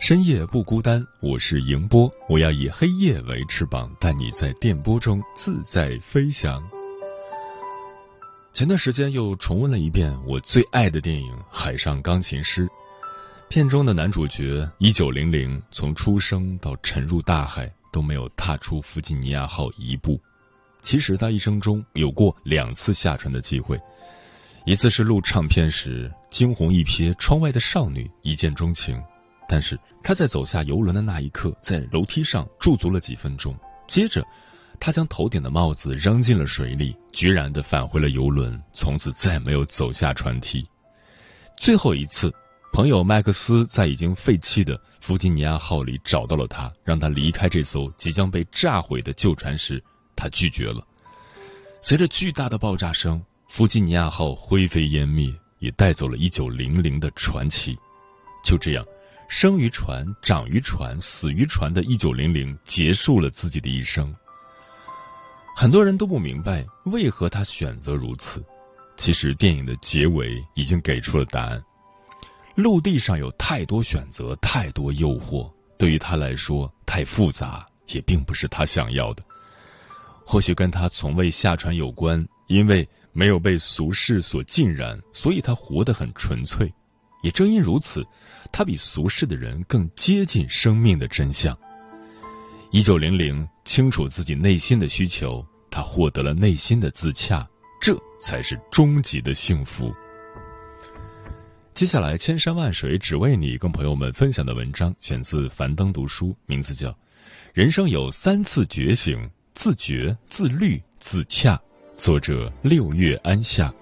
深夜不孤单，我是迎波，我要以黑夜为翅膀，带你在电波中自在飞翔。前段时间又重温了一遍我最爱的电影《海上钢琴师》，片中的男主角一九零零从出生到沉入大海都没有踏出弗吉尼亚号一步。其实他一生中有过两次下船的机会，一次是录唱片时惊鸿一瞥窗外的少女，一见钟情。但是他在走下游轮的那一刻，在楼梯上驻足了几分钟。接着，他将头顶的帽子扔进了水里，决然的返回了游轮，从此再没有走下船梯。最后一次，朋友麦克斯在已经废弃的弗吉尼亚号里找到了他，让他离开这艘即将被炸毁的旧船时，他拒绝了。随着巨大的爆炸声，弗吉尼亚号灰飞烟灭，也带走了一九零零的传奇。就这样。生于船、长于船、死于船的一九零零结束了自己的一生。很多人都不明白为何他选择如此。其实电影的结尾已经给出了答案。陆地上有太多选择，太多诱惑，对于他来说太复杂，也并不是他想要的。或许跟他从未下船有关，因为没有被俗世所浸染，所以他活得很纯粹。也正因如此。他比俗世的人更接近生命的真相。一九零零清楚自己内心的需求，他获得了内心的自洽，这才是终极的幸福。接下来，千山万水只为你，跟朋友们分享的文章选自樊登读书，名字叫《人生有三次觉醒：自觉、自律、自洽》，作者六月安夏。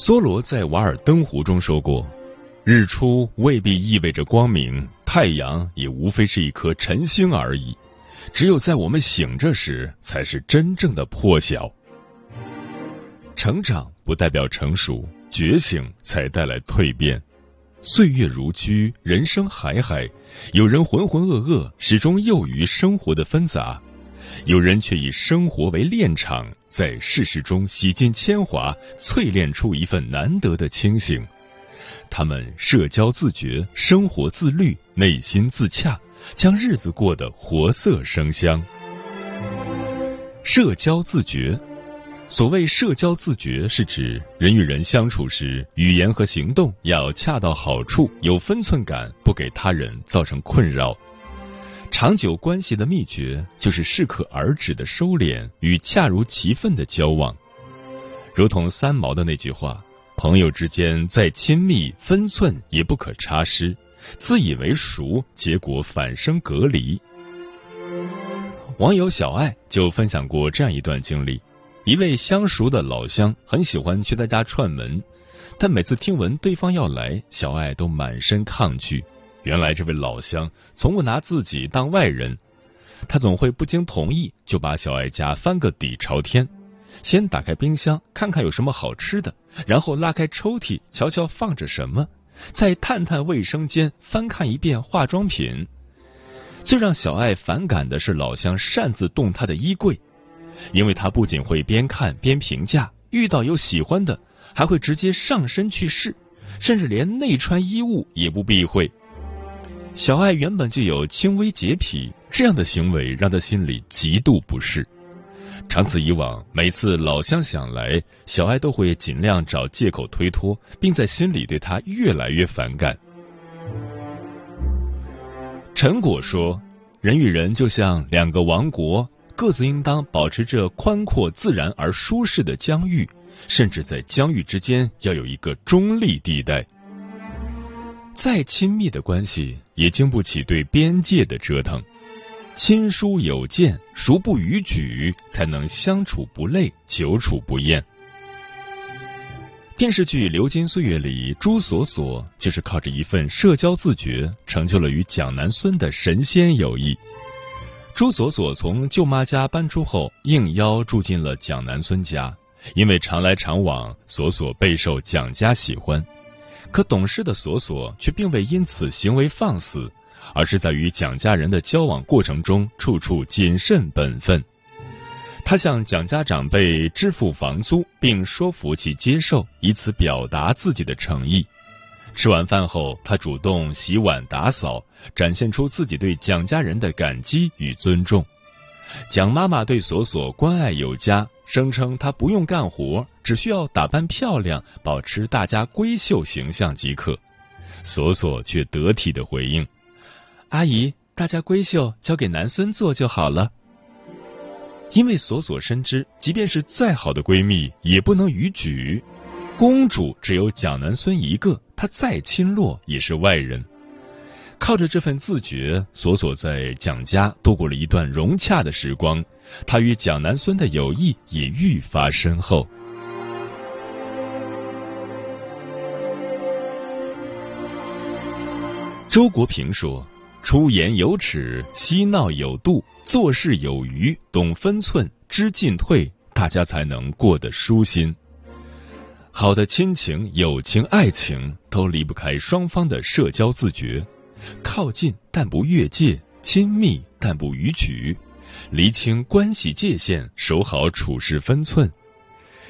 梭罗在《瓦尔登湖》中说过：“日出未必意味着光明，太阳也无非是一颗晨星而已。只有在我们醒着时，才是真正的破晓。成长不代表成熟，觉醒才带来蜕变。岁月如驹，人生海海，有人浑浑噩噩，始终囿于生活的纷杂；有人却以生活为练场。”在世事中洗尽铅华，淬炼出一份难得的清醒。他们社交自觉，生活自律，内心自洽，将日子过得活色生香。社交自觉，所谓社交自觉，是指人与人相处时，语言和行动要恰到好处，有分寸感，不给他人造成困扰。长久关系的秘诀就是适可而止的收敛与恰如其分的交往，如同三毛的那句话：“朋友之间再亲密，分寸也不可差失；自以为熟，结果反生隔离。”网友小爱就分享过这样一段经历：一位相熟的老乡很喜欢去他家串门，但每次听闻对方要来，小爱都满身抗拒。原来这位老乡从不拿自己当外人，他总会不经同意就把小爱家翻个底朝天，先打开冰箱看看有什么好吃的，然后拉开抽屉瞧瞧放着什么，再探探卫生间翻看一遍化妆品。最让小爱反感的是老乡擅自动他的衣柜，因为他不仅会边看边评价，遇到有喜欢的还会直接上身去试，甚至连内穿衣物也不避讳。小爱原本就有轻微洁癖，这样的行为让他心里极度不适。长此以往，每次老乡想来，小爱都会尽量找借口推脱，并在心里对他越来越反感。陈果说：“人与人就像两个王国，各自应当保持着宽阔、自然而舒适的疆域，甚至在疆域之间要有一个中立地带。再亲密的关系，也经不起对边界的折腾。亲疏有间，孰不逾矩，才能相处不累，久处不厌。”电视剧《流金岁月》里，朱锁锁就是靠着一份社交自觉，成就了与蒋南孙的神仙友谊。朱锁锁从舅妈家搬出后，应邀住进了蒋南孙家，因为常来常往，锁锁备受蒋家喜欢。可懂事的锁锁却并未因此行为放肆，而是在与蒋家人的交往过程中，处处谨慎本分。他向蒋家长辈支付房租，并说服其接受，以此表达自己的诚意。吃完饭后，他主动洗碗打扫，展现出自己对蒋家人的感激与尊重。蒋妈妈对锁锁关爱有加，声称她不用干活，只需要打扮漂亮，保持大家闺秀形象即可。索索却得体的回应：“阿姨，大家闺秀交给男孙做就好了。”因为索索深知，即便是再好的闺蜜，也不能逾矩。公主只有蒋南孙一个，她再亲落也是外人。靠着这份自觉，索索在蒋家度过了一段融洽的时光。他与蒋南孙的友谊也愈发深厚。周国平说。出言有尺，嬉闹有度，做事有余，懂分寸，知进退，大家才能过得舒心。好的亲情、友情、爱情都离不开双方的社交自觉，靠近但不越界，亲密但不逾矩，厘清关系界限，守好处事分寸。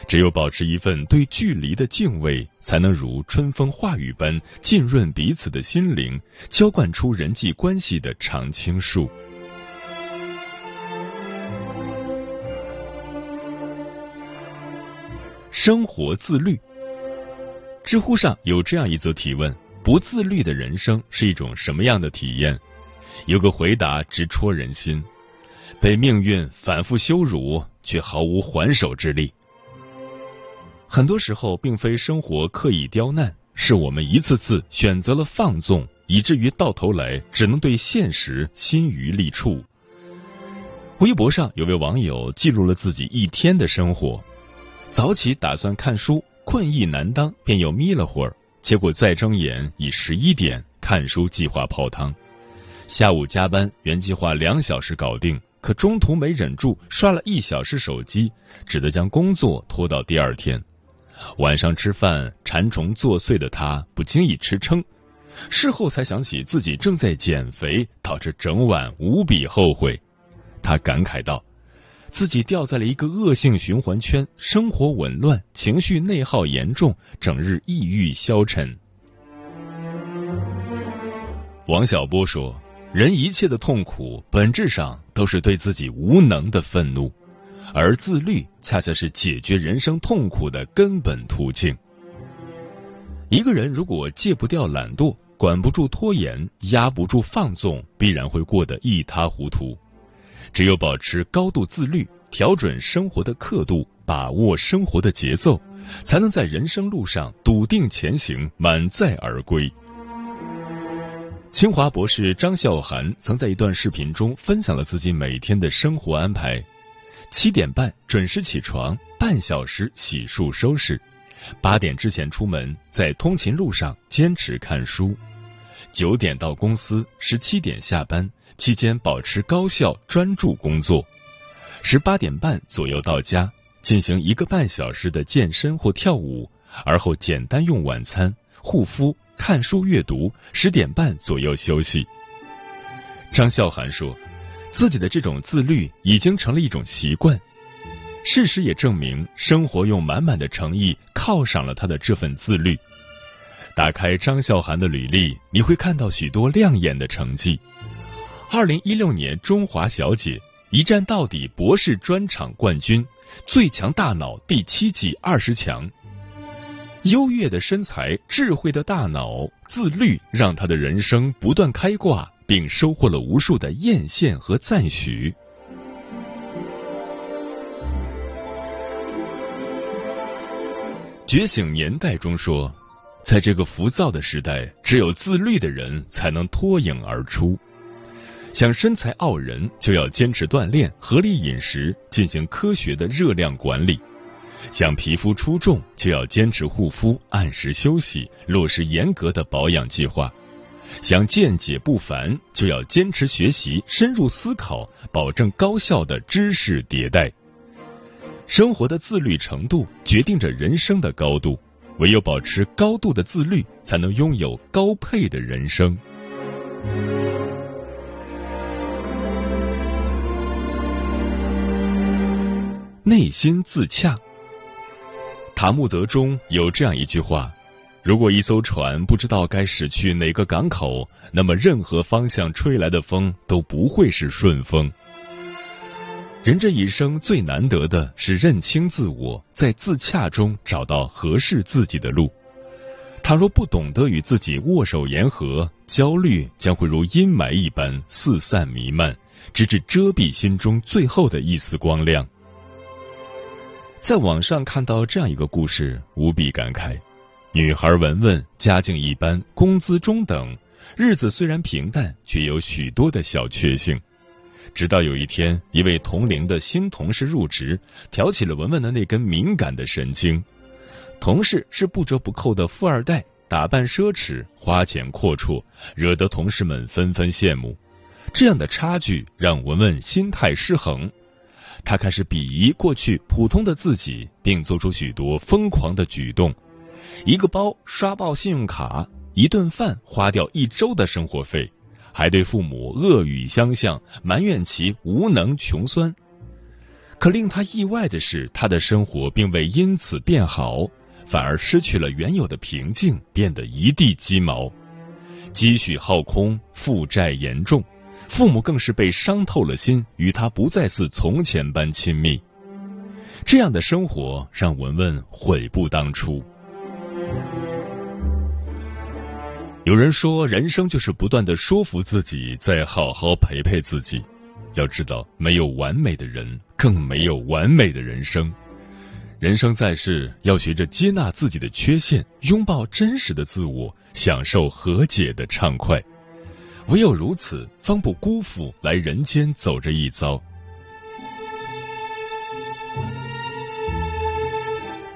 只有保持一份对距离的敬畏，才能如春风化雨般浸润彼此的心灵，浇灌出人际关系的常青树。生活自律。知乎上有这样一则提问：不自律的人生是一种什么样的体验？有个回答直戳人心：被命运反复羞辱，却毫无还手之力。很多时候，并非生活刻意刁难，是我们一次次选择了放纵，以至于到头来只能对现实心余力处。微博上有位网友记录了自己一天的生活：早起打算看书，困意难当，便又眯了会儿，结果再睁眼已十一点，看书计划泡汤；下午加班，原计划两小时搞定，可中途没忍住刷了一小时手机，只得将工作拖到第二天。晚上吃饭，馋虫作祟的他不经意吃撑，事后才想起自己正在减肥，导致整晚无比后悔。他感慨道：“自己掉在了一个恶性循环圈，生活紊乱，情绪内耗严重，整日抑郁消沉。”王小波说：“人一切的痛苦，本质上都是对自己无能的愤怒。”而自律恰恰是解决人生痛苦的根本途径。一个人如果戒不掉懒惰，管不住拖延，压不住放纵，必然会过得一塌糊涂。只有保持高度自律，调准生活的刻度，把握生活的节奏，才能在人生路上笃定前行，满载而归。清华博士张笑涵曾在一段视频中分享了自己每天的生活安排。七点半准时起床，半小时洗漱收拾，八点之前出门，在通勤路上坚持看书，九点到公司，十七点下班，期间保持高效专注工作，十八点半左右到家，进行一个半小时的健身或跳舞，而后简单用晚餐、护肤、看书阅读，十点半左右休息。张笑涵说。自己的这种自律已经成了一种习惯，事实也证明，生活用满满的诚意犒赏了他的这份自律。打开张韶涵的履历，你会看到许多亮眼的成绩。二零一六年中华小姐一站到底博士专场冠军，最强大脑第七季二十强。优越的身材，智慧的大脑，自律让她的人生不断开挂，并收获了无数的艳羡和赞许。觉醒年代中说。在这个浮躁的时代，只有自律的人才能脱颖而出。想身材傲人，就要坚持锻炼、合理饮食，进行科学的热量管理；想皮肤出众，就要坚持护肤、按时休息，落实严格的保养计划；想见解不凡，就要坚持学习、深入思考，保证高效的知识迭代。生活的自律程度决定着人生的高度。唯有保持高度的自律，才能拥有高配的人生。内心自洽。塔木德中有这样一句话：如果一艘船不知道该驶去哪个港口，那么任何方向吹来的风都不会是顺风。人这一生最难得的是认清自我，在自洽中找到合适自己的路。倘若不懂得与自己握手言和，焦虑将会如阴霾一般四散弥漫，直至遮蔽心中最后的一丝光亮。在网上看到这样一个故事，无比感慨：女孩文文家境一般，工资中等，日子虽然平淡，却有许多的小确幸。直到有一天，一位同龄的新同事入职，挑起了文文的那根敏感的神经。同事是不折不扣的富二代，打扮奢侈，花钱阔绰，惹得同事们纷纷羡慕。这样的差距让文文心态失衡，他开始鄙夷过去普通的自己，并做出许多疯狂的举动：一个包刷爆信用卡，一顿饭花掉一周的生活费。还对父母恶语相向，埋怨其无能穷酸。可令他意外的是，他的生活并未因此变好，反而失去了原有的平静，变得一地鸡毛，积蓄耗空，负债严重，父母更是被伤透了心，与他不再似从前般亲密。这样的生活让文文悔不当初。有人说，人生就是不断的说服自己，再好好陪陪自己。要知道，没有完美的人，更没有完美的人生。人生在世，要学着接纳自己的缺陷，拥抱真实的自我，享受和解的畅快。唯有如此，方不辜负来人间走这一遭。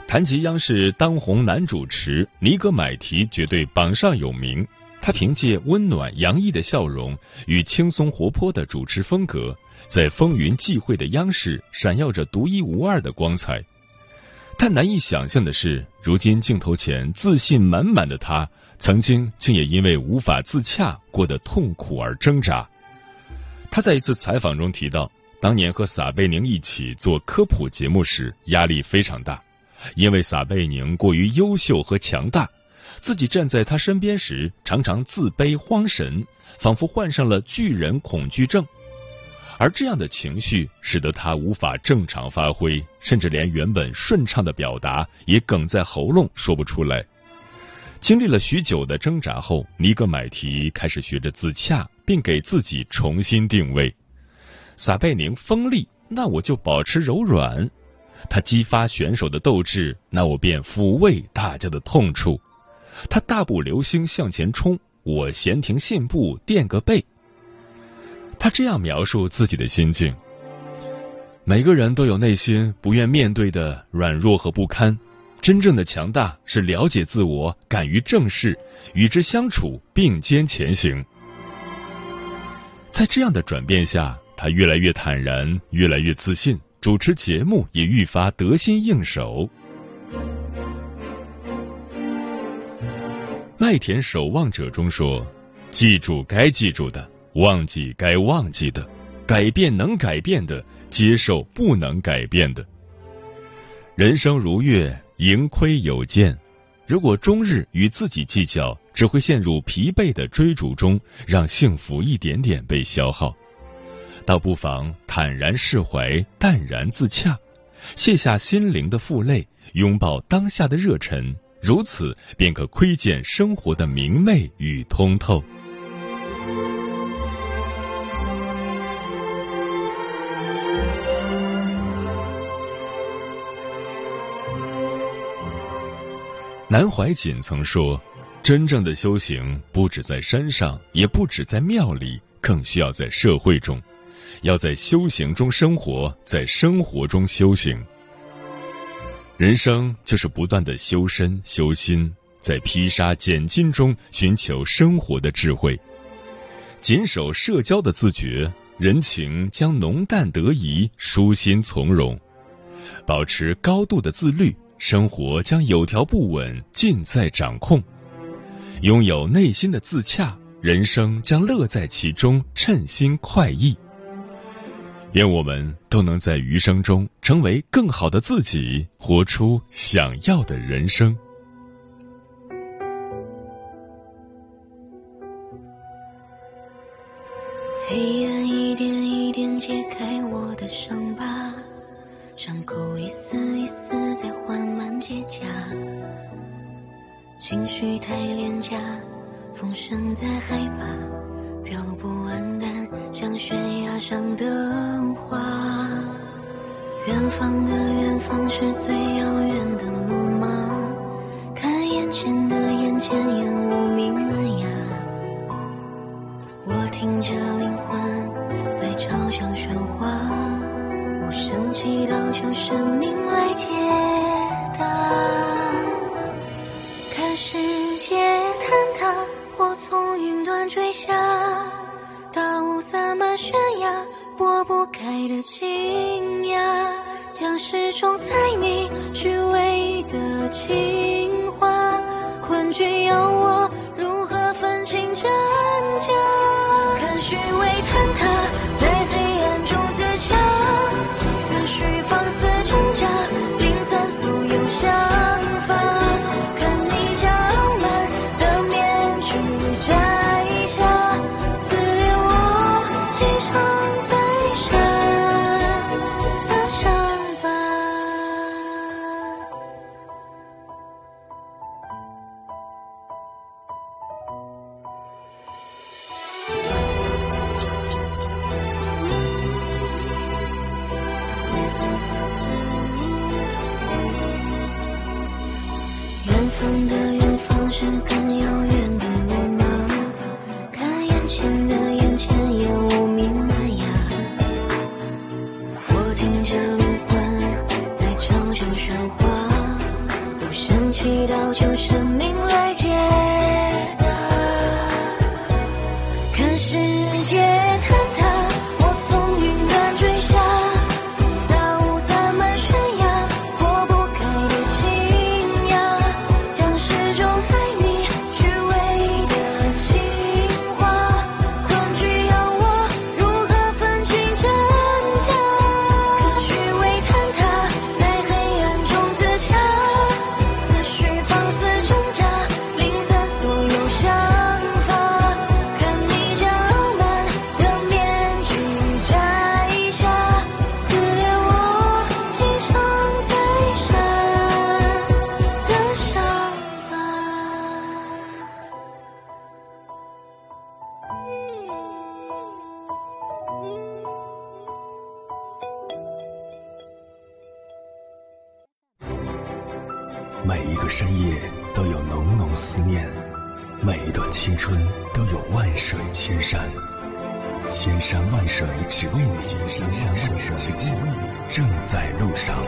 谈及央视当红男主持尼格买提绝对榜上有名。他凭借温暖洋溢的笑容与轻松活泼的主持风格，在风云际会的央视闪耀着独一无二的光彩。但难以想象的是，如今镜头前自信满满的他，曾经竟也因为无法自洽，过得痛苦而挣扎。他在一次采访中提到，当年和撒贝宁一起做科普节目时，压力非常大。因为撒贝宁过于优秀和强大，自己站在他身边时常常自卑慌神，仿佛患上了巨人恐惧症。而这样的情绪使得他无法正常发挥，甚至连原本顺畅的表达也哽在喉咙说不出来。经历了许久的挣扎后，尼格买提开始学着自洽，并给自己重新定位。撒贝宁锋利，那我就保持柔软。他激发选手的斗志，那我便抚慰大家的痛处；他大步流星向前冲，我闲庭信步垫个背。他这样描述自己的心境：每个人都有内心不愿面对的软弱和不堪，真正的强大是了解自我，敢于正视，与之相处，并肩前行。在这样的转变下，他越来越坦然，越来越自信。主持节目也愈发得心应手。麦田守望者中说：“记住该记住的，忘记该忘记的，改变能改变的，接受不能改变的。人生如月，盈亏有见。如果终日与自己计较，只会陷入疲惫的追逐中，让幸福一点点被消耗。倒不妨坦然释怀，淡然自洽，卸下心灵的负累，拥抱当下的热忱，如此便可窥见生活的明媚与通透。南怀瑾曾说：“真正的修行，不止在山上，也不止在庙里，更需要在社会中。要在修行中生活，在生活中修行。人生就是不断的修身修心，在披沙拣金中寻求生活的智慧，谨守社交的自觉，人情将浓淡得宜，舒心从容，保持高度的自律。”生活将有条不紊，尽在掌控；拥有内心的自洽，人生将乐在其中，称心快意。愿我们都能在余生中成为更好的自己，活出想要的人生。只为你，千山万水只为你，正在路上。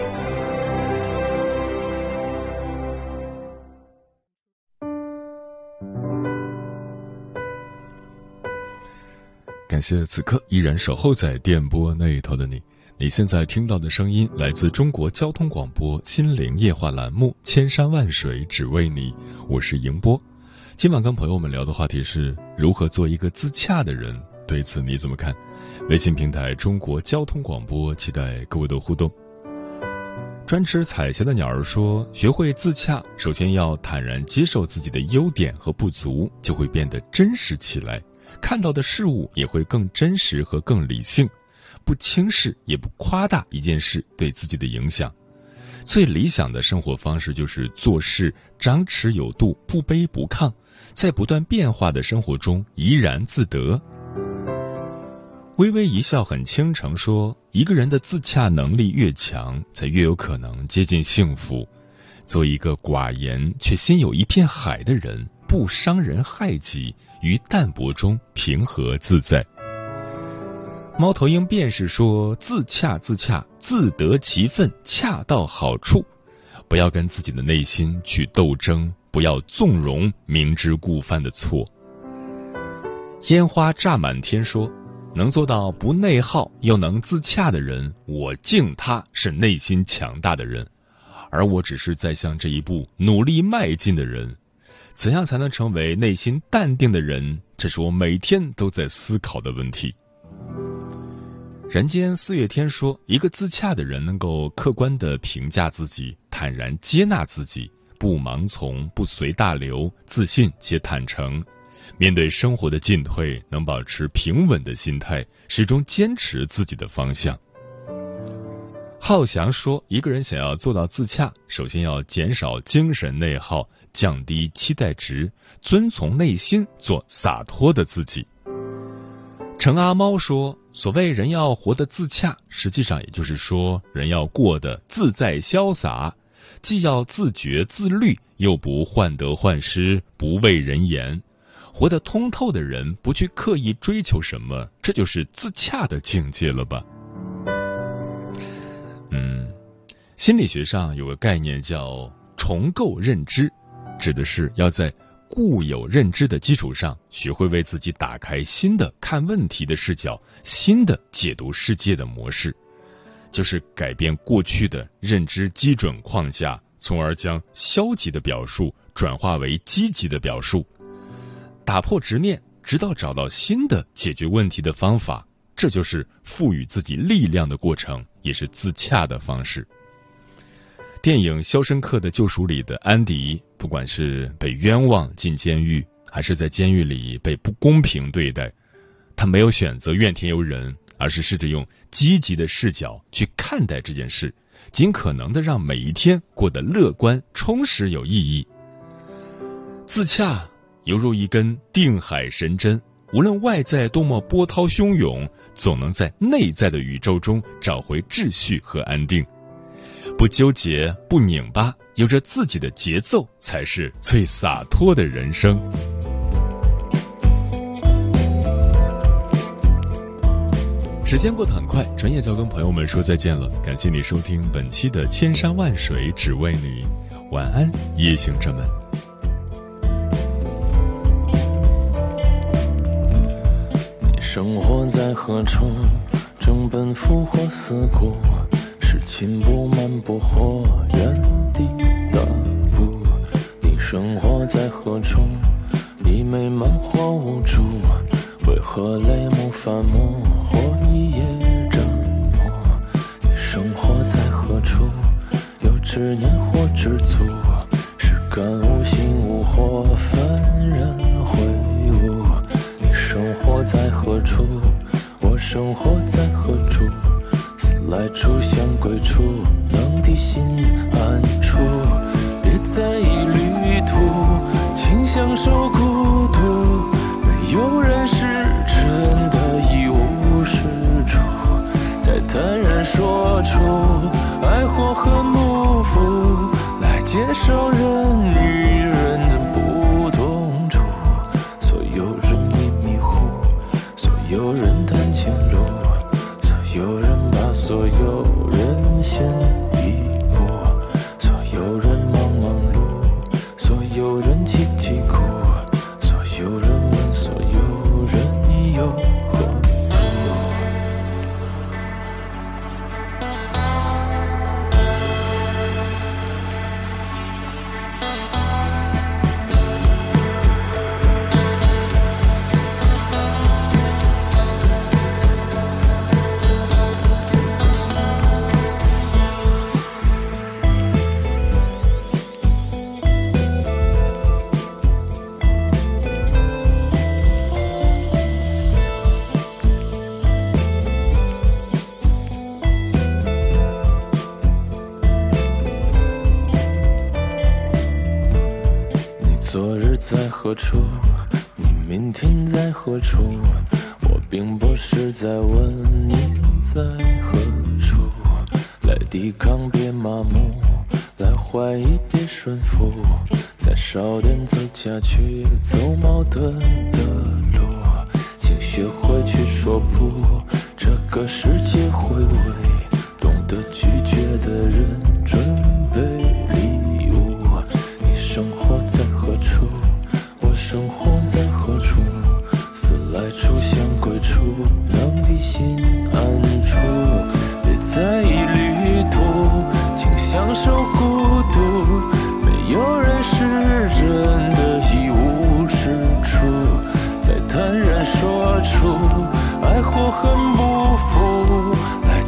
感谢此刻依然守候在电波那一头的你。你现在听到的声音来自中国交通广播《心灵夜话》栏目《千山万水只为你》，我是迎波。今晚跟朋友们聊的话题是如何做一个自洽的人，对此你怎么看？微信平台中国交通广播，期待各位的互动。专吃彩霞的鸟儿说：“学会自洽，首先要坦然接受自己的优点和不足，就会变得真实起来，看到的事物也会更真实和更理性，不轻视也不夸大一件事对自己的影响。最理想的生活方式就是做事张弛有度，不卑不亢，在不断变化的生活中怡然自得。”微微一笑很倾城，说：“一个人的自洽能力越强，才越有可能接近幸福。做一个寡言却心有一片海的人，不伤人害己，于淡泊中平和自在。”猫头鹰便是说：“自洽，自洽，自得其分，恰到好处。不要跟自己的内心去斗争，不要纵容明知故犯的错。”烟花炸满天说。能做到不内耗又能自洽的人，我敬他是内心强大的人，而我只是在向这一步努力迈进的人。怎样才能成为内心淡定的人？这是我每天都在思考的问题。人间四月天说，一个自洽的人能够客观的评价自己，坦然接纳自己，不盲从，不随大流，自信且坦诚。面对生活的进退，能保持平稳的心态，始终坚持自己的方向。浩翔说：“一个人想要做到自洽，首先要减少精神内耗，降低期待值，遵从内心，做洒脱的自己。”程阿猫说：“所谓人要活得自洽，实际上也就是说，人要过得自在潇洒，既要自觉自律，又不患得患失，不畏人言。”活得通透的人，不去刻意追求什么，这就是自洽的境界了吧？嗯，心理学上有个概念叫重构认知，指的是要在固有认知的基础上，学会为自己打开新的看问题的视角，新的解读世界的模式，就是改变过去的认知基准框架，从而将消极的表述转化为积极的表述。打破执念，直到找到新的解决问题的方法，这就是赋予自己力量的过程，也是自洽的方式。电影《肖申克的救赎》里的安迪，不管是被冤枉进监狱，还是在监狱里被不公平对待，他没有选择怨天尤人，而是试着用积极的视角去看待这件事，尽可能的让每一天过得乐观、充实、有意义。自洽。犹如一根定海神针，无论外在多么波涛汹涌，总能在内在的宇宙中找回秩序和安定。不纠结，不拧巴，有着自己的节奏，才是最洒脱的人生。时间过得很快，转眼就要跟朋友们说再见了。感谢你收听本期的《千山万水只为你》，晚安，夜行者们。生活在何处？正奔赴或思故，是情不漫不或原地踏步。你生活在何处？已美满或无助？为何泪目泛目或一夜沉默？你生活在何处？有执念或知足？是感悟心悟或幡然？在何处？我生活在何处？思来处想归处，能抵心安处。别在意旅途，请享受孤独。没有人是真的一无是处。再坦然说出爱或恨不负，来接受人与人在何处？你明天在何处？我并不是在问你在何处。来抵抗，别麻木；来怀疑，别顺服。再少点走下去，走矛盾的路。请学会去说不，这个世界会为懂得拒绝的人准备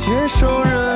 接受任